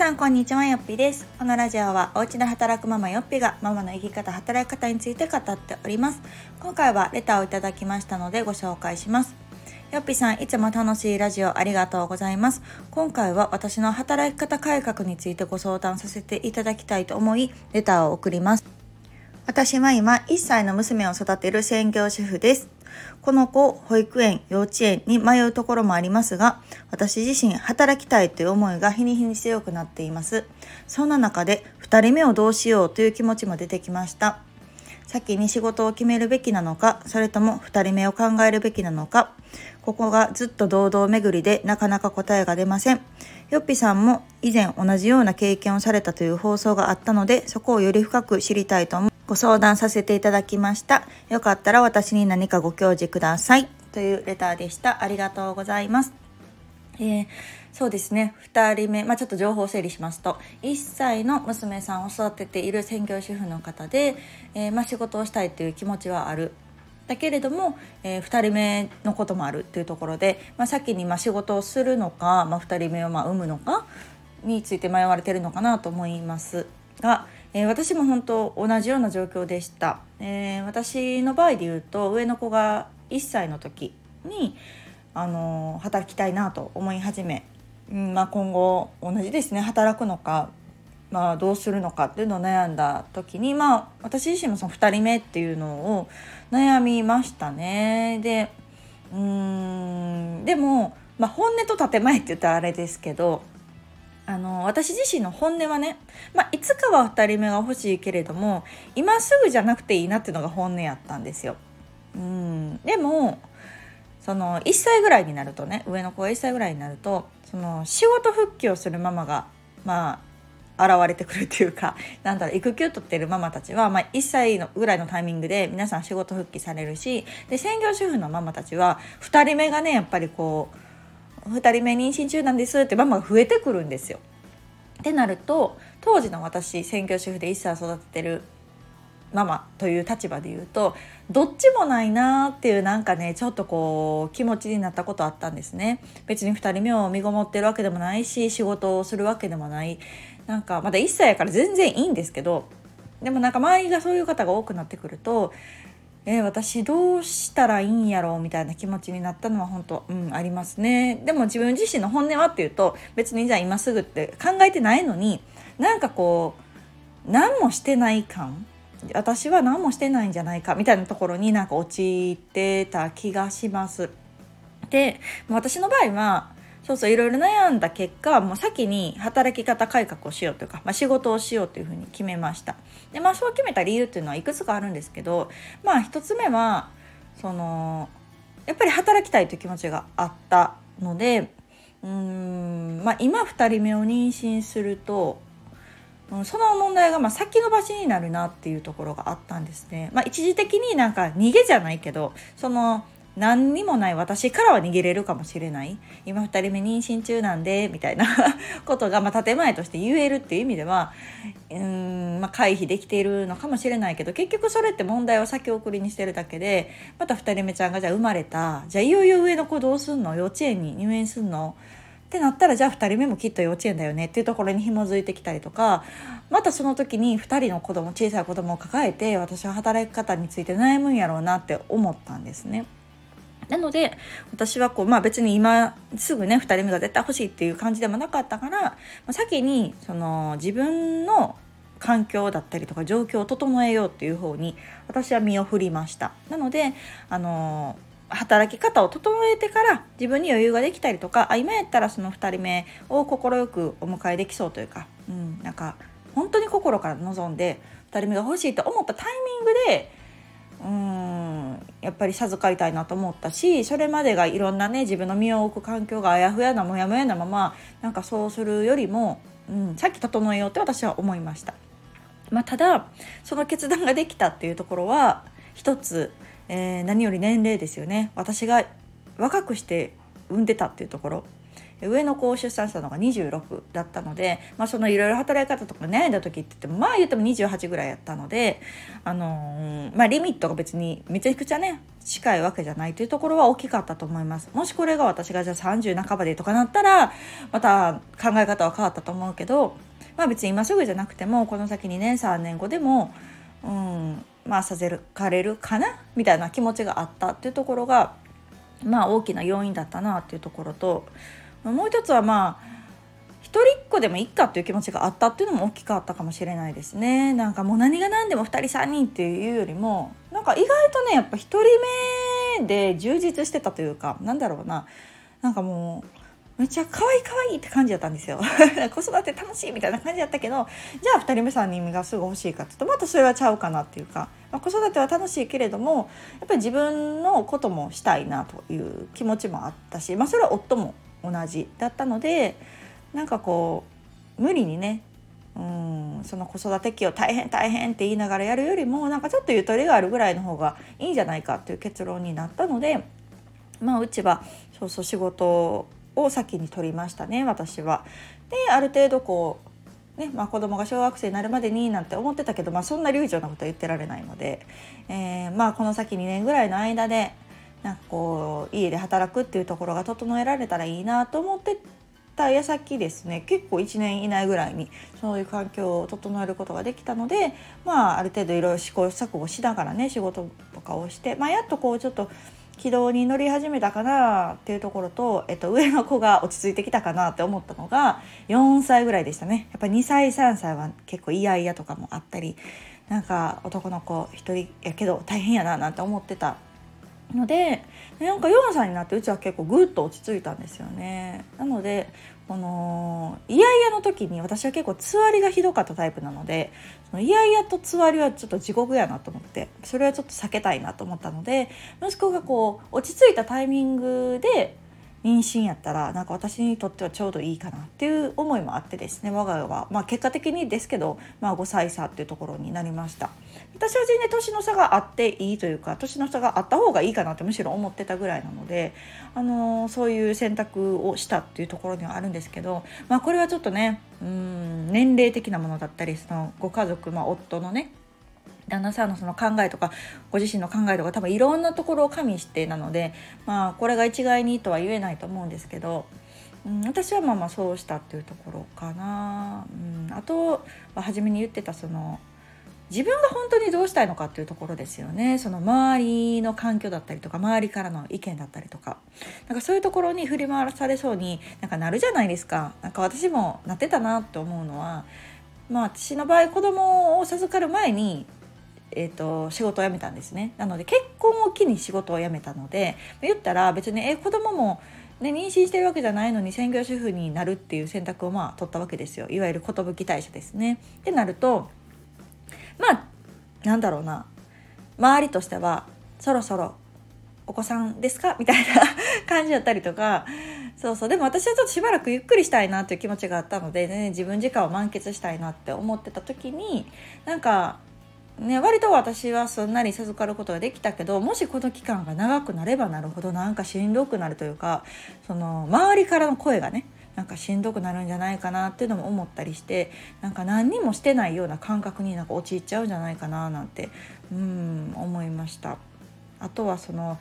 さんこんにちはよっぴです。このラジオはお家で働くママよっぴがママの生き方働き方について語っております。今回はレターをいただきましたのでご紹介します。よっぴさんいつも楽しいラジオありがとうございます。今回は私の働き方改革についてご相談させていただきたいと思いレターを送ります。私は今1歳の娘を育てる専業主婦です。この子、保育園、幼稚園に迷うところもありますが、私自身働きたいという思いが日に日に強くなっています。そんな中で2人目をどうしようという気持ちも出てきました。先に仕事を決めるべきなのか、それとも2人目を考えるべきなのか、ここがずっと堂々巡りでなかなか答えが出ません。よっぴさんも以前同じような経験をされたという放送があったので、そこをより深く知りたいと思ご相談させていただきました。よかったら私に何かご教示ください。というレターでした。ありがとうございます。えー、そうですね2人目、まあ、ちょっと情報整理しますと1歳の娘さんを育てている専業主婦の方で、えー、まあ、仕事をしたいという気持ちはあるだけれども、えー、2人目のこともあるというところで、まあ、先にま仕事をするのか、ま2人目をま産むのかについて迷われてるのかなと思いますが、えー、私も本当同じような状況でした、えー、私の場合で言うと上の子が1歳の時に、あのー、働きたいなと思い始め、うんまあ、今後同じですね働くのか、まあ、どうするのかっていうのを悩んだ時に、まあ、私自身もその2人目っていうのを悩みましたね。でうんでも、まあ、本音と建前って言ったらあれですけどあの私自身の本音はね、まあ、いつかは2人目が欲しいけれども今すぐじゃなくていいなっていうのが本音やったんですよ。うんでもその1歳ぐらいになるとね上の子が1歳ぐらいになるとその仕事復帰をするママがまあ現れてくるっていうか なんだろう育休取ってるママたちは、まあ、1歳のぐらいのタイミングで皆さん仕事復帰されるしで専業主婦のママたちは2人目がねやっぱりこう2人目妊娠中なんですってママが増えてくるんですよ。ってなると当時の私専業主婦で1歳育ててるママという立場で言うとどっちもないなーっていうなんかねちょっとこう気持ちになったことあったんですね別に2人目を身ごもってるわけでもないし仕事をするわけでもないなんかまだ1歳やから全然いいんですけどでもなんか周りがそういう方が多くなってくるとえー、私どうしたらいいんやろうみたいな気持ちになったのは本当、うん、ありますねでも自分自身の本音はっていうと別にじゃあ今すぐって考えてないのになんかこう何もしてない感私は何もしてないんじゃないかみたいなところになんか陥ってた気がします。で私の場合はそうそういろいろ悩んだ結果もう先に働き方改革をしようというか、まあ、仕事をしようというふうに決めましたでまあそう決めた理由っていうのはいくつかあるんですけどまあ一つ目はそのやっぱり働きたいという気持ちがあったのでうん、まあ、今2人目を妊娠するとその問題がま先延ばしになるなっていうところがあったんですね。まあ、一時的になんか逃げじゃないけどその何にもない私からは逃げれるかもしれない。今2人目妊娠中なんでみたいな ことが、まあ、建前として言えるっていう意味ではうん、まあ、回避できているのかもしれないけど結局それって問題を先送りにしてるだけでまた2人目ちゃんがじゃあ生まれたじゃあいよいよ上の子どうすんの？幼稚園に入園すんの？ってなったらじゃあ2人目もきっと幼稚園だよね？っていうところに紐づいてきたりとかまたその時に2人の子供小さい子供を抱えて私は働き方について悩むんやろうなって思ったんですね。なので私はこう、まあ、別に今すぐね2人目が絶対欲しいっていう感じでもなかったから、まあ、先にその自分の環境だったりとか状況を整えようっていう方に私は身を振りました。なのであの働き方を整えてから自分に余裕ができたりとかあ今やったらその2人目を快くお迎えできそうというか、うん、なんか本当に心から望んで2人目が欲しいと思ったタイミングでうんやっぱり授かりたいなと思ったしそれまでがいろんなね自分の身を置く環境があやふやなもやもやなままなんかそうするよりも、うん、さっき整えようって私は思いました。まあ、ただその決断ができたっていうところは一つ、えー、何より年齢ですよね私が若くして産んでたっていうところ上の子を出産したのが26だったので、まあ、そのいろいろ働き方とか悩んだ時って言ってもまあ言っても28ぐらいやったので、あのー、まあ、リミットが別にめちゃくちゃね近いわけじゃないというところは大きかったと思います。もしこれが私がじゃあ30半ばでとかなったらまた考え方は変わったと思うけど、まあ、別に今すぐじゃなくてもこの先2年3年後でもうんまあさせるかれるかなみたいな気持ちがあったっていうところがまあ大きな要因だったなっていうところともう一つはまあ一人っ子でもいっかっていう気持ちがあったっていうのも大きかったかもしれないですね。なんかもう何が何でも2人3人っていうよりもなんか意外とねやっぱ1人目で充実してたというかなんだろうな。なんかもうめっちゃ可愛い可愛いって感じだったんですよ。子育て楽しいみたいな感じだったけどじゃあ2人目3人目がすぐ欲しいかっていうとまたそれはちゃうかなっていうか、まあ、子育ては楽しいけれどもやっぱり自分のこともしたいなという気持ちもあったし、まあ、それは夫も同じだったのでなんかこう無理にねうんその子育て期を大変大変って言いながらやるよりもなんかちょっとゆとりがあるぐらいの方がいいんじゃないかっていう結論になったのでまあうちはそうそう仕事を先に取りましたね私は。である程度こうねまあ、子供が小学生になるまでになんて思ってたけど、まあ、そんな流暢なことは言ってられないので、えー、まあ、この先2年ぐらいの間でなんかこう家で働くっていうところが整えられたらいいなと思ってた矢先ですね。結構1年以内ぐらいにそういう環境を整えることができたので、まあ、ある程度いろいろ試行錯誤しながらね仕事とかをして、まあ、やっとこうちょっと軌道に乗り始めたかなっていうところと、えっと、上の子が落ち着いてきたかなって思ったのが4歳ぐらいでしたね。やっぱ2歳3歳は結構イヤイヤとかもあったりなんか男の子1人やけど大変やななんて思ってたのでなんか4歳になってうちは結構ぐっと落ち着いたんですよね。なのでこのイヤイヤの時に私は結構つわりがひどかったタイプなのでそのイヤイヤとつわりはちょっと地獄やなと思ってそれはちょっと避けたいなと思ったので息子がこう落ち着いたタイミングで妊娠やったらなんか私にとってはちょうどいいかなっていう思いもあってですね我が家は、まあ、結果的にですけど、まあ、5歳差っていうところになりました。私は全然年の差があっていいというか年の差があった方がいいかなってむしろ思ってたぐらいなので、あのー、そういう選択をしたっていうところにはあるんですけど、まあ、これはちょっとねうん年齢的なものだったりそのご家族、まあ、夫のね旦那さんのその考えとかご自身の考えとか多分いろんなところを加味してなのでまあこれが一概にとは言えないと思うんですけど、うん、私はまあまあそうしたっていうところかな、うん、あとは初めに言ってたその自分が本当にどうしたいのかっていうところですよね。その周りの環境だったりとか周りからの意見だったりとか。なんかそういうところに振り回されそうになんかなるじゃないですか。なんか私もなってたなって思うのはまあ私の場合子供を授かる前にえーと、仕事を辞めたんですね。なので結婚を機に仕事を辞めたので言ったら別にえ子供もね、妊娠してるわけじゃないのに専業主婦になるっていう選択をまあ取ったわけですよ。いわゆる寿退社ですね。ってなるとまあなんだろうな。周りとしてはそろそろお子さんですか？みたいな 感じだったりとか。そうそう。でも私はちょっとしばらくゆっくりしたいなっていう気持ちがあったので、ね、自分時間を満喫したいなって思ってた時になんかね、割と私はすんなり授かることができたけどもしこの期間が長くなればなるほどなんかしんどくなるというかその周りからの声がねなんかしんどくなるんじゃないかなっていうのも思ったりしてなんか何にもしてないような感覚になんか陥っちゃうんじゃないかななんてうん思いました。あとはその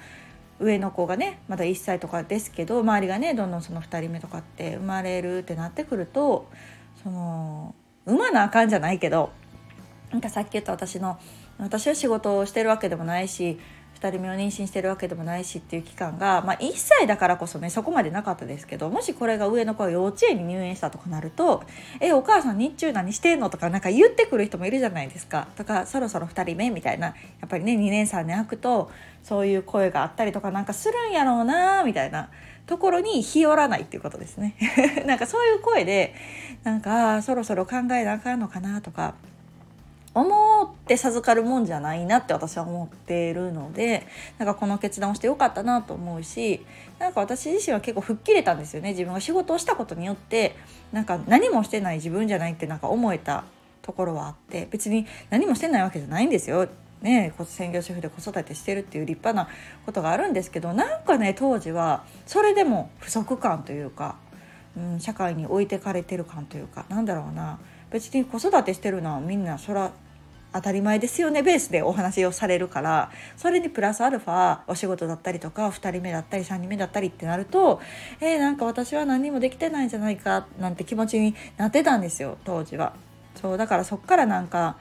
上の子がねまだ1歳とかですけど周りがねどんどんその2人目とかって生まれるってなってくるとその産まなあかんじゃないけどなんかさっき言った私の私は仕事をしてるわけでもないし2人目を妊娠してるわけでもないしっていう期間が、まあ、1歳だからこそねそこまでなかったですけどもしこれが上の子が幼稚園に入園したとかなると「えお母さん日中何してんの?」とかなんか言ってくる人もいるじゃないですかとかそろそろ2人目みたいなやっぱりね2年3年空くとそういう声があったりとかなんかするんやろうなみたいなところに日和らないっていうことですね なんかそういう声でなんかそろそろ考えなあかんのかなとか思って授かるもんじゃないなって私は思っているのでなんかこの決断をしてよかったなと思うしなんか私自身は結構吹っ切れたんですよね自分が仕事をしたことによってなんか何もしてない自分じゃないってなんか思えたところはあって別に何もしてないわけじゃないんですよ。ね、専業主婦で子育てしてるっていう立派なことがあるんですけどなんかね当時はそれでも不足感というかうん、社会に置いてかれてる感というかなんだろうな別に子育てしてるのはみんなそら当たり前ですよねベースでお話をされるからそれにプラスアルファお仕事だったりとか2人目だったり3人目だったりってなるとえー、なんか私は何もできてないんじゃないかなんて気持ちになってたんですよ当時は。そうだからそっからなんか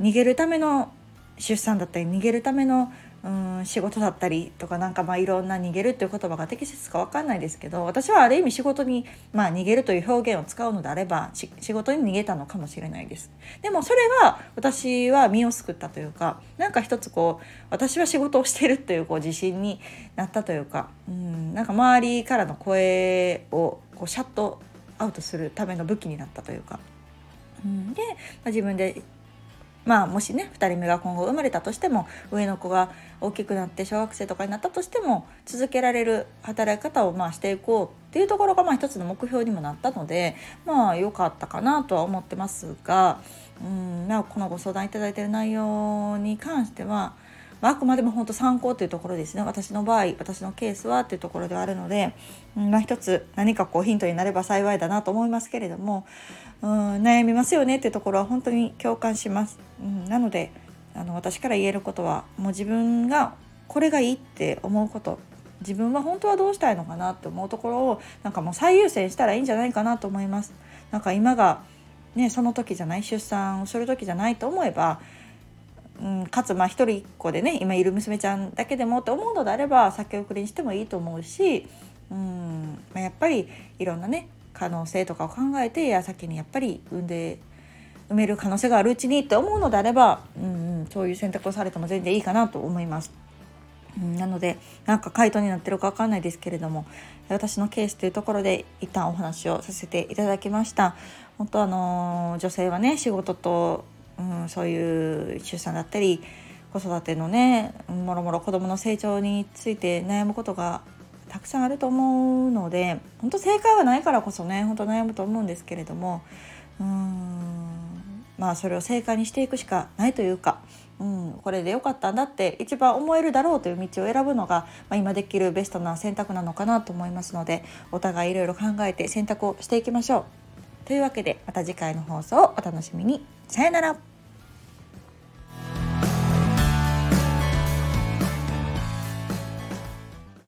逃げるための出産だったり逃げるためのうん仕事だったりとかなんかまあいろんな逃げるっていう言葉が適切か分かんないですけど私はある意味仕事に、まあ、逃げるという表現を使うのであれば仕事に逃げたのかもしれないですでもそれは私は身を救ったというかなんか一つこう私は仕事をしてるというこう自信になったというかうんなんか周りからの声をこうシャットアウトするための武器になったというか。うん、で、まあ、自分でまあもしね2人目が今後生まれたとしても上の子が大きくなって小学生とかになったとしても続けられる働き方をまあしていこうっていうところがまあ一つの目標にもなったのでまあ良かったかなとは思ってますがうんまあこのご相談いただいてる内容に関してはまあ、あくまでも本当参考というところですね私の場合私のケースはっていうところではあるので、うんまあ、一つ何かこうヒントになれば幸いだなと思いますけれども、うん、悩みますよねっていうところは本当に共感します。うん、なのであの私から言えることはもう自分がこれがいいって思うこと自分は本当はどうしたいのかなって思うところをなんかもう最優先したらいいんじゃないかなと思います。なんか今がねその時じゃない出産をする時じゃないと思えばうん、かつまあ一人っ子でね今いる娘ちゃんだけでもって思うのであれば先送りにしてもいいと思うし、うんまあ、やっぱりいろんなね可能性とかを考えて矢先にやっぱり産んで埋める可能性があるうちにって思うのであれば、うんうん、そういう選択をされても全然いいかなと思います。うん、なのでなんか回答になってるか分かんないですけれども私のケースというところで一旦お話をさせていただきました。本当あの女性はね仕事とうん、そういう出産だったり子育てのねもろもろ子どもの成長について悩むことがたくさんあると思うので本当正解はないからこそね本当悩むと思うんですけれどもうーんまあそれを正解にしていくしかないというか、うん、これでよかったんだって一番思えるだろうという道を選ぶのが、まあ、今できるベストな選択なのかなと思いますのでお互いいろいろ考えて選択をしていきましょう。というわけでまた次回の放送をお楽しみに。さよなら。